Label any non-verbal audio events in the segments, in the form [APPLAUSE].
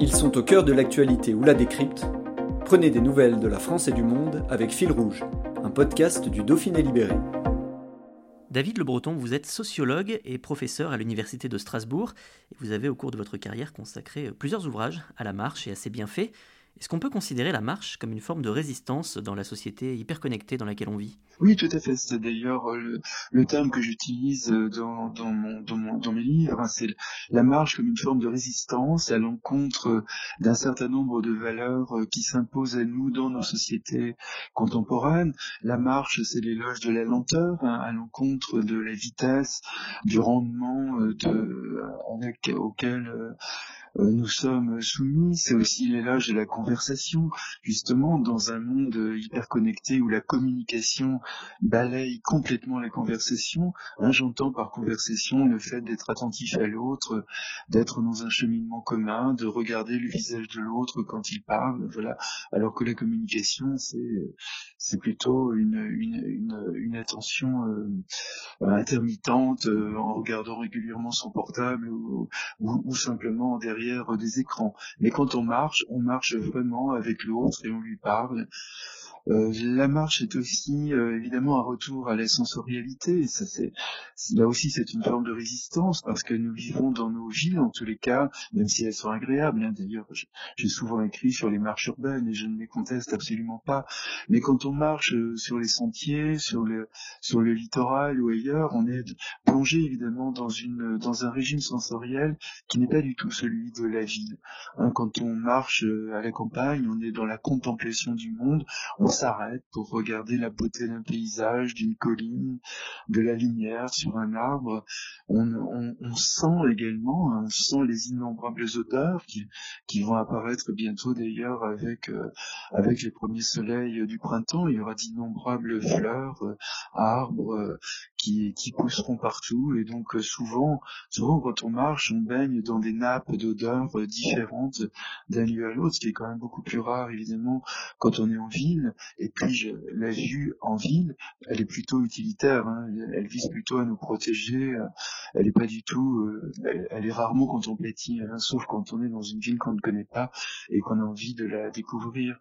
Ils sont au cœur de l'actualité ou la décrypte. Prenez des nouvelles de la France et du monde avec Fil Rouge, un podcast du Dauphiné Libéré. David Le Breton, vous êtes sociologue et professeur à l'Université de Strasbourg, et vous avez au cours de votre carrière consacré plusieurs ouvrages à la marche et à ses bienfaits. Est-ce qu'on peut considérer la marche comme une forme de résistance dans la société hyperconnectée dans laquelle on vit? Oui, tout à fait. C'est d'ailleurs euh, le, terme que j'utilise euh, dans, mon, dans, mon, dans mes livres. Hein. C'est la marche comme une forme de résistance à l'encontre d'un certain nombre de valeurs euh, qui s'imposent à nous dans nos sociétés contemporaines. La marche, c'est l'éloge de la lenteur, hein, à l'encontre de la vitesse, du rendement de, auquel euh, nous sommes soumis, c'est aussi l'éloge de la conversation, justement dans un monde hyper connecté où la communication balaye complètement la conversation. Hein, J'entends par conversation le fait d'être attentif à l'autre, d'être dans un cheminement commun, de regarder le visage de l'autre quand il parle, voilà. Alors que la communication, c'est c'est plutôt une, une, une, attention euh, intermittente euh, en regardant régulièrement son portable ou, ou simplement derrière des écrans. Mais quand on marche, on marche vraiment avec l'autre et on lui parle. Euh, la marche est aussi euh, évidemment un retour à la sensorialité. Ça, là aussi, c'est une forme de résistance parce que nous vivons dans nos villes, en tous les cas, même si elles sont agréables. Hein. D'ailleurs, j'ai souvent écrit sur les marches urbaines et je ne les conteste absolument pas. Mais quand on marche euh, sur les sentiers, sur le sur le littoral ou ailleurs, on est plongé évidemment dans une dans un régime sensoriel qui n'est pas du tout celui de la ville. Hein, quand on marche à la campagne, on est dans la contemplation du monde. On s'arrête pour regarder la beauté d'un paysage, d'une colline, de la lumière sur un arbre. On, on, on sent également, hein, on sent les innombrables odeurs qui, qui vont apparaître bientôt d'ailleurs avec, euh, avec les premiers soleils du printemps. Il y aura d'innombrables fleurs, euh, arbres euh, qui, qui pousseront partout. Et donc souvent, souvent quand on marche, on baigne dans des nappes d'odeurs différentes d'un lieu à l'autre, ce qui est quand même beaucoup plus rare évidemment quand on est en ville. Et puis la vue en ville, elle est plutôt utilitaire. Hein. Elle vise plutôt à nous protéger. Euh, elle est pas du tout. Euh, elle, est rarement contemplative, hein, sauf quand on est dans une ville qu'on ne connaît pas et qu'on a envie de la découvrir.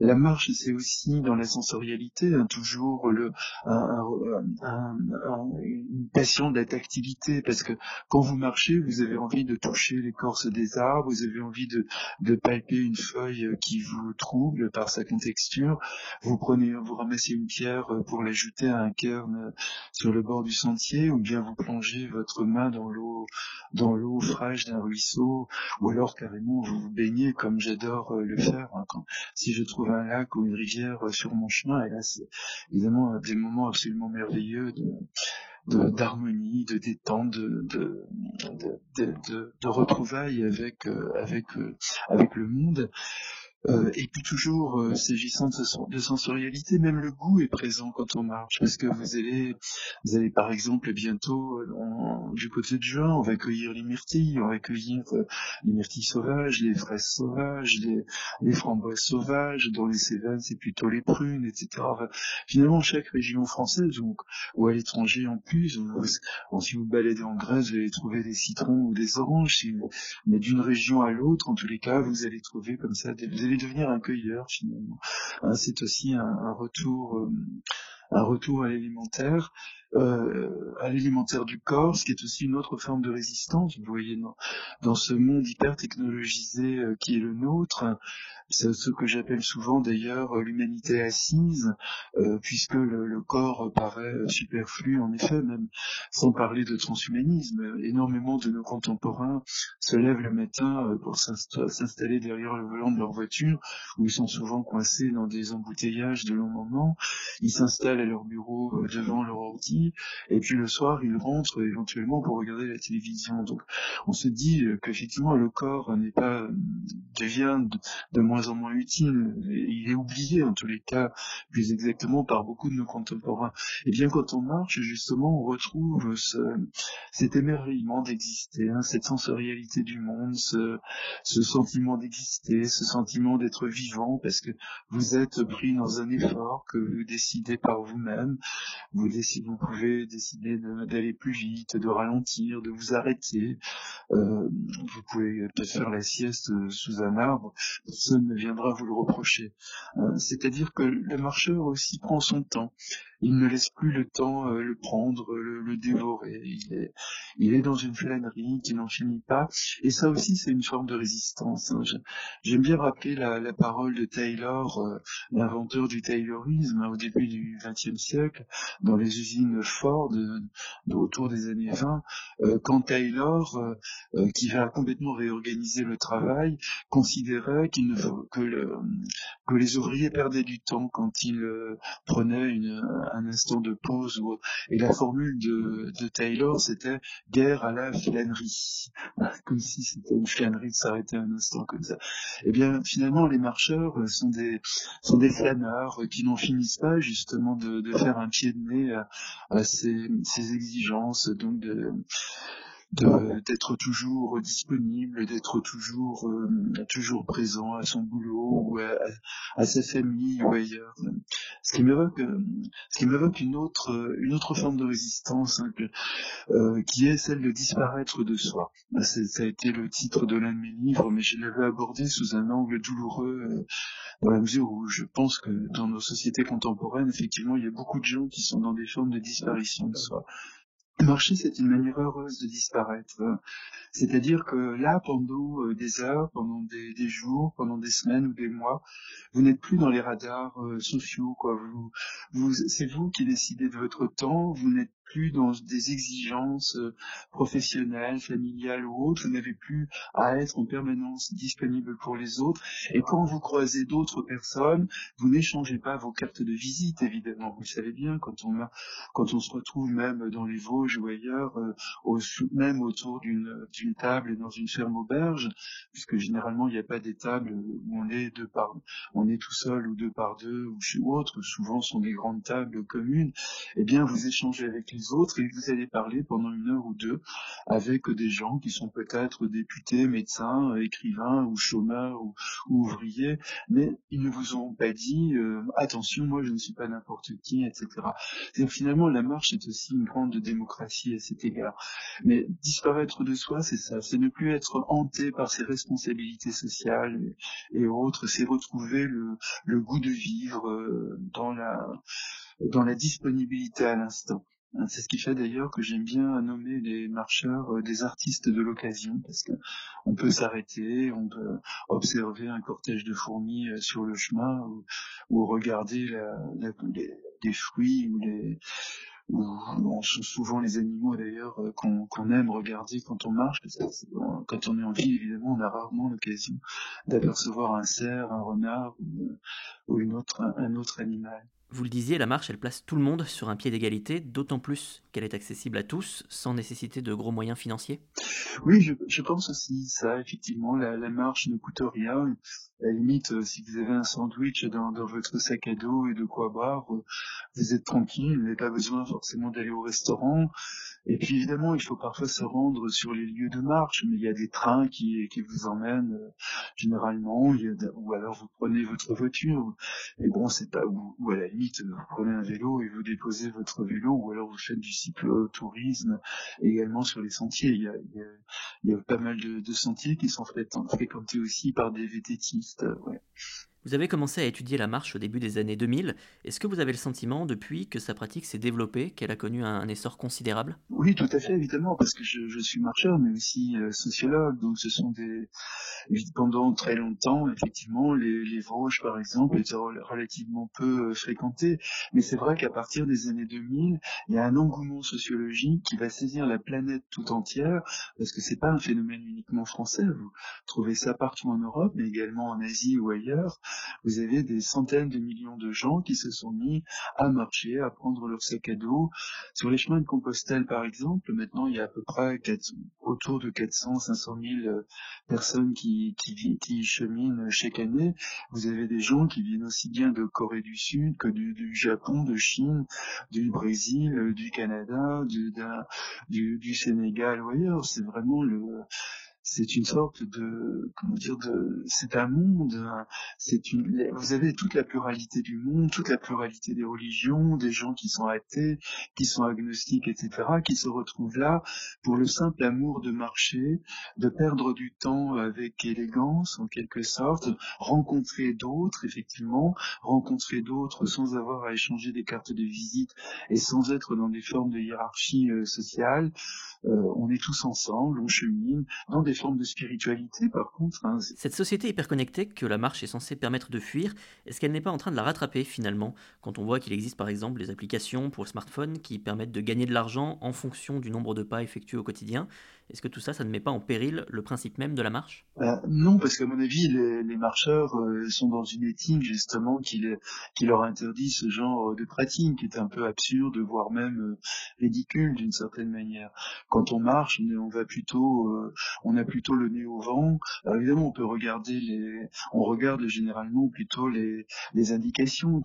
La marche, c'est aussi dans la sensorialité, hein, toujours le, une passion de la tactilité, parce que quand vous marchez, vous avez envie de toucher l'écorce des arbres, vous avez envie de, de palper une feuille qui vous trouble par sa contexture, vous prenez, vous ramassez une pierre pour l'ajouter à un cairn sur le bord du sentier, ou bien vous plongez votre main dans l'eau, dans l'eau fraîche d'un ruisseau, ou alors carrément vous vous baignez comme j'adore le faire. Hein, quand, si je trouve un lac ou une rivière euh, sur mon chemin. Et là, c'est évidemment euh, des moments absolument merveilleux de, d'harmonie, de, détente, de, de, de, de retrouvailles avec, euh, avec, avec le monde. Euh, et puis toujours, euh, s'agissant de, de, sensorialité, même le goût est présent quand on marche, parce que vous allez, vous allez par exemple bientôt euh, du côté de juin, on va cueillir les myrtilles, on va cueillir les myrtilles sauvages, les fraises sauvages, les, les framboises sauvages, dans les Cévennes c'est plutôt les prunes, etc. finalement, chaque région française ou, ou à l'étranger en plus, si vous baladez en Grèce, vous allez trouver des citrons ou des oranges, mais d'une région à l'autre, en tous les cas, vous allez trouver comme ça des devenir un cueilleur finalement. Hein, c'est aussi un, retour, euh, un retour à l'élémentaire. Euh, à l'élémentaire du corps, ce qui est aussi une autre forme de résistance. Vous voyez, dans, ce monde hyper technologisé euh, qui est le nôtre, c'est ce que j'appelle souvent d'ailleurs l'humanité assise, euh, puisque le, le, corps paraît superflu, en effet, même sans parler de transhumanisme. Énormément de nos contemporains se lèvent le matin pour s'installer derrière le volant de leur voiture, où ils sont souvent coincés dans des embouteillages de longs moments. Ils s'installent à leur bureau devant leur ordi, et puis le soir, ils rentrent éventuellement pour regarder la télévision. Donc, on se dit qu'effectivement, le corps n'est pas devient de, moins en moins utile. Il est oublié en tous les cas, plus exactement par beaucoup de nos contemporains. Et bien, quand on marche, justement, on retrouve ce, cet émerveillement d'exister, hein, cette sensorialité du monde, ce, sentiment d'exister, ce sentiment d'être vivant, parce que vous êtes pris dans un effort que vous décidez par vous-même. Vous, vous pouvez décider d'aller plus vite, de ralentir, de vous arrêter. Euh, vous pouvez peut-être faire la sieste sous un arbre. Personne ne viendra vous le reprocher. Euh, c'est-à-dire que le marcheur aussi prend son temps il ne laisse plus le temps euh, le prendre, le, dévorer. Il est, il est dans une flânerie qui n'en finit pas. Et ça aussi, c'est une forme de résistance. Hein. J'aime bien rappeler la, parole de Taylor, euh, l'inventeur du Taylorisme, hein, au début du XXe siècle, dans les usines Ford, de, autour des années 20, euh, quand Taylor, qui va complètement réorganiser le travail, considérait qu'il ne faut que, le, que les ouvriers perdaient du temps quand ils prenaient une, un instant de pause. Et la formule de, de Taylor, c'était guerre à la flânerie. [LAUGHS] Comme si c'était une flânerie de s'arrêter un instant comme ça. Eh bien, finalement, les marcheurs sont des, sont des flâneurs qui n'en finissent pas justement de, de faire un pied de nez à, à ces, ces exigences, donc de, d'être toujours disponible, d'être toujours euh, toujours présent à son boulot ou à, sa famille ou ailleurs. Ce qui m'évoque ce qui m'évoque une autre une autre forme de résistance hein, euh, qui est celle de disparaître de soi. Ça a été le titre de l'un de mes livres, mais je l'avais abordé sous un angle douloureux euh, dans la mesure où je pense que dans nos sociétés contemporaines, effectivement, il y a beaucoup de gens qui sont dans des formes de disparition de soi. Marcher, c'est une manière heureuse de disparaître. C'est-à-dire que là, pendant euh, des heures, pendant des, jours, pendant des semaines ou des mois, vous n'êtes plus dans les radars euh, sociaux. Quoi. Vous, vous, c'est vous qui décidez de votre temps. Vous n'êtes plus dans des exigences euh, professionnelles, familiales ou autres, vous n'avez plus à être en permanence disponible pour les autres. Et quand vous croisez d'autres personnes, vous n'échangez pas vos cartes de visite, évidemment. Vous savez bien, quand on, a, quand on se retrouve même dans les Vosges ou ailleurs, euh, au, même autour d'une table dans une ferme auberge, puisque généralement il n'y a pas des tables où on est deux par, on est tout seul ou deux par deux ou chez autre, souvent sont des grandes tables communes, eh bien vous échangez avec les autres et vous allez parler pendant une heure ou deux avec des gens qui sont peut-être députés, médecins, écrivains ou chômeurs ou, ouvriers, mais ils ne vous ont pas dit euh, attention, moi je ne suis pas n'importe qui, etc. C'est-à-dire finalement la marche est aussi une grande démocratie à cet égard. Mais disparaître de soi, c'est ça, c'est ne plus être hanté par ses responsabilités sociales et, autres, c'est retrouver le, le, goût de vivre euh, dans la dans la disponibilité à l'instant. Hein, c'est ce qui fait d'ailleurs que j'aime bien nommer les marcheurs euh, des artistes de l'occasion, parce que on peut s'arrêter, on peut observer un cortège de fourmis euh, sur le chemin, ou, regarder la, les, fruits ou les ou, souvent les animaux d'ailleurs euh, qu'on aime regarder quand on marche, parce que quand on est en ville, évidemment, on a rarement l'occasion d'apercevoir un cerf, un renard ou, ou une autre, un autre animal. Vous le disiez, la marche, elle place tout le monde sur un pied d'égalité, d'autant plus qu'elle est accessible à tous, sans nécessiter de gros moyens financiers. Oui, je, pense aussi ça, effectivement, la, marche ne coûte rien. À la limite, euh, si vous avez un sandwich dans, votre sac à dos et de quoi boire, euh, vous êtes tranquille, vous n'avez pas besoin forcément d'aller au restaurant. Et puis évidemment, il faut parfois se rendre sur les lieux de marche, mais il y a des trains qui, qui vous emmènent euh, généralement, ou alors vous prenez votre voiture, et bon, c'est pas, ou, à la limite, vous prenez un vélo et vous déposez votre vélo, ou alors vous faites du cyclotourisme également sur les sentiers. Il y a, il y a, pas mal de, sentiers qui sont fréquentés aussi par des vététistes. instantly Vous avez commencé à étudier la marche au début des années 2000. Est-ce que vous avez le sentiment, depuis que sa pratique s'est développée, qu'elle a connu un, essor considérable? Oui, tout à fait, évidemment, parce que je, suis marcheur, mais aussi euh, sociologue. Donc, ce sont des. Pendant très longtemps, effectivement, les, les Vosges, par exemple, étaient relativement peu euh, fréquentés. Mais c'est vrai qu'à partir des années 2000, il y a un engouement sociologique qui va saisir la planète tout entière, parce que c'est pas un phénomène uniquement français. Vous trouvez ça partout en Europe, mais également en Asie ou ailleurs. Vous avez des centaines de millions de gens qui se sont mis à marcher, à prendre leur sac à dos. Sur les chemins de Compostelle, par exemple, maintenant, il y a à peu près autour de 400, 500 000 personnes qui, qui, qui cheminent chaque année. Vous avez des gens qui viennent aussi bien de Corée du Sud que du, du Japon, de Chine, du Brésil, du Canada, du, du, du Sénégal ou ailleurs. C'est vraiment le, c'est une sorte de comment dire de c'est un monde c'est une vous avez toute la pluralité du monde toute la pluralité des religions des gens qui sont athées qui sont agnostiques etc qui se retrouvent là pour le simple amour de marcher de perdre du temps avec élégance en quelque sorte rencontrer d'autres effectivement rencontrer d'autres sans avoir à échanger des cartes de visite et sans être dans des formes de hiérarchie euh, sociale. Euh, on est tous ensemble on chemine dans des Hein, Cette société hyperconnectée que la marche est censée permettre de fuir, est-ce qu'elle n'est pas en train de la rattraper finalement? Quand on voit qu'il existe par exemple des applications pour smartphone qui permettent de gagner de l'argent en fonction du nombre de pas effectués au quotidien, est-ce que tout ça, ça ne met pas en péril le principe même de la marche? Euh, Non, parce qu'à mon avis, les, marcheurs euh, sont dans une éthique justement qui, leur interdit ce genre de pratique, qui est un peu absurde, voire même euh, ridicule d'une certaine manière. Quand on marche, on, a plutôt le nez au vent. Alors évidemment, on peut regarder on regarde généralement plutôt les, indications,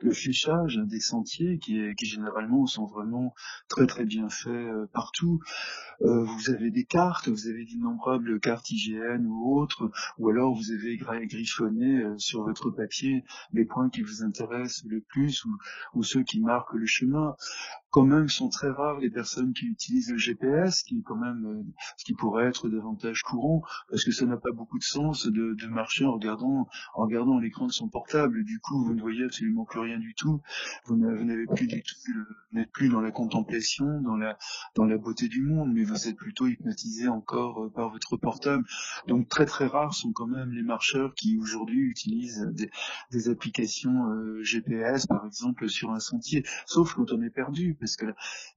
le fléchage des sentiers, qui, généralement sont vraiment très très bien faits partout. vous des cartes, vous avez d'innombrables cartes IGN ou autres, ou alors vous avez griffonné euh, sur votre papier les points qui vous intéressent le plus ou ceux qui marquent le chemin quand même sont très rares les personnes qui utilisent le GPS, qui est quand même euh, ce qui pourrait être davantage courant, parce que ça n'a pas beaucoup de sens de, marcher en regardant en regardant l'écran de son portable. Du coup, vous ne voyez absolument plus rien du tout. Vous n'avez plus du tout, n'êtes plus dans la contemplation, dans la dans la beauté du monde, mais vous êtes plutôt hypnotisé encore euh, par votre portable. Donc très très rares sont quand même les marcheurs qui aujourd'hui utilisent des, des applications euh, GPS, par exemple sur un sentier, sauf quand on est perdu parce que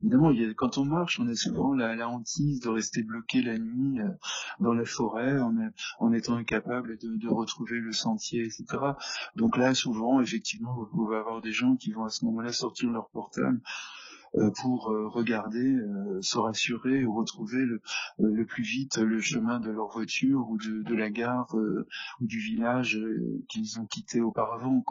évidemment, quand on marche, on a souvent la, hantise de rester bloqué la nuit euh, dans la forêt en, en étant incapable de, de, retrouver le sentier, etc. Donc là, souvent, effectivement, vous pouvez avoir des gens qui vont à ce moment-là sortir leur portable pour euh, regarder, euh, se rassurer ou retrouver le, plus vite le chemin de leur voiture ou de, la gare ou du village qu'ils ont quitté auparavant.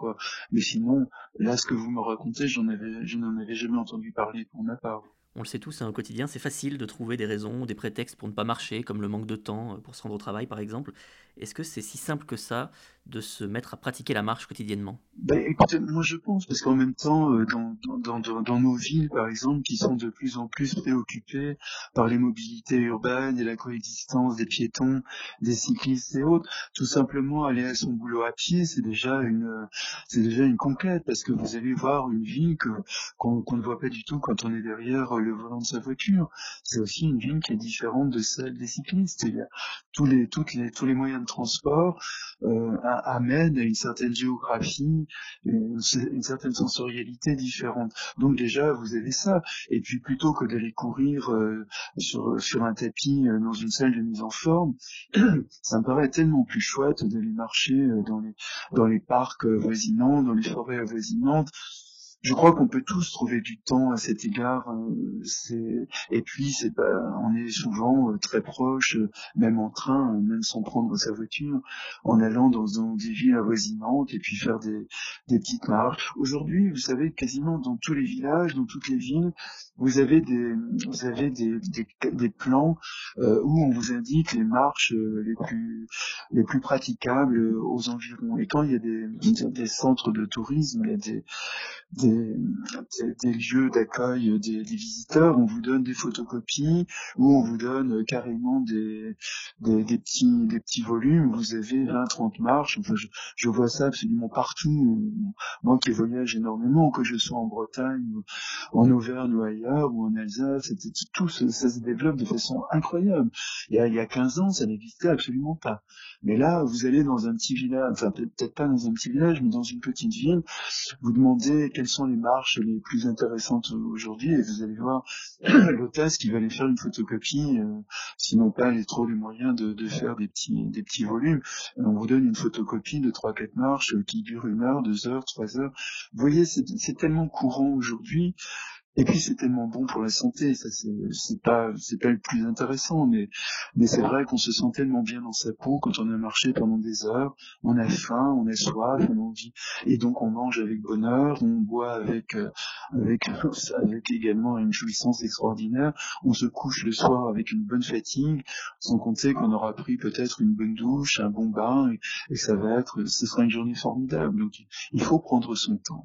Mais sinon, là ce que vous me racontez, je n'en avais jamais entendu parler pour ma part. On le sait tous, hein, au quotidien, c'est facile de trouver des raisons, des prétextes pour ne pas marcher, comme le manque de temps pour se rendre au travail par exemple. Est-ce que c'est si simple que ça de se mettre à pratiquer la marche quotidiennement ben, écoutez, moi je pense, parce qu'en même temps, euh, dans, nos villes, par exemple, qui sont de plus en plus préoccupées par les mobilités urbaines et la coexistence des piétons, des cyclistes et autres, tout simplement aller à son boulot à pied, c'est déjà une déjà une conquête, parce que vous allez voir une ville que qu'on ne voit pas du tout quand on est derrière le volant de sa voiture. C'est aussi une ville qui est différente de celle des cyclistes. Il y a tous les toutes les tous les moyens de transport euh, amènent à une certaine géographie une, certaine sensorialité différente. Donc déjà, vous avez ça. Et puis plutôt que d'aller courir euh, sur, sur un tapis euh, dans une salle de mise en forme, [CLEARS THROAT] ça me paraît tellement plus chouette d'aller marcher euh, dans les, dans les parcs voisinants, dans les forêts avoisinantes, je crois qu'on peut tous trouver du temps à cet égard. Euh, et puis c'est pas, on est souvent euh, très proche, euh, même en train, même sans prendre sa voiture, en allant dans, des villes avoisinantes et puis faire des, des petites marches. Aujourd'hui, vous savez, quasiment dans tous les villages, dans toutes les villes, vous avez des, vous avez des, des, plans où on vous indique les marches les plus, les plus praticables aux environs. Et quand il y a des, des centres de tourisme, il y a des des, lieux d'accueil des, visiteurs, on vous donne des photocopies ou on vous donne carrément des, petits, volumes. Vous avez 20-30 marches. Je, vois ça absolument partout. Moi qui voyage énormément, que je sois en Bretagne, en Auvergne ou ailleurs, ou en Alsace, tout ça, ça se développe de façon incroyable. Il y a, il y a 15 ans, ça n'existait absolument pas. Mais là, vous allez dans un petit village, enfin peut-être pas dans un petit village, mais dans une petite ville, vous demandez quels sont les marches les plus intéressantes aujourd'hui et vous allez voir [CLEARS THROAT] l'hôtesse qui va aller faire une photocopie, euh, sinon pas les trop les moyens de, de, faire des petits des petits volumes. On vous donne une photocopie de trois quatre marches qui dure une heure, deux heures, trois heures. Vous voyez, c'est tellement courant aujourd'hui et puis c'est tellement bon pour la santé, ça c'est pas c'est pas le plus intéressant, mais mais c'est vrai qu'on se sent tellement bien dans sa peau quand on a marché pendant des heures, on a faim, on a soif, on a envie, et donc on mange avec bonheur, on boit avec euh, avec [LAUGHS] avec également une jouissance extraordinaire, on se couche le soir avec une bonne fatigue, sans compter qu'on aura pris peut-être une bonne douche, un bon bain, et, et ça va être, ce sera une journée formidable. Donc il faut prendre son temps.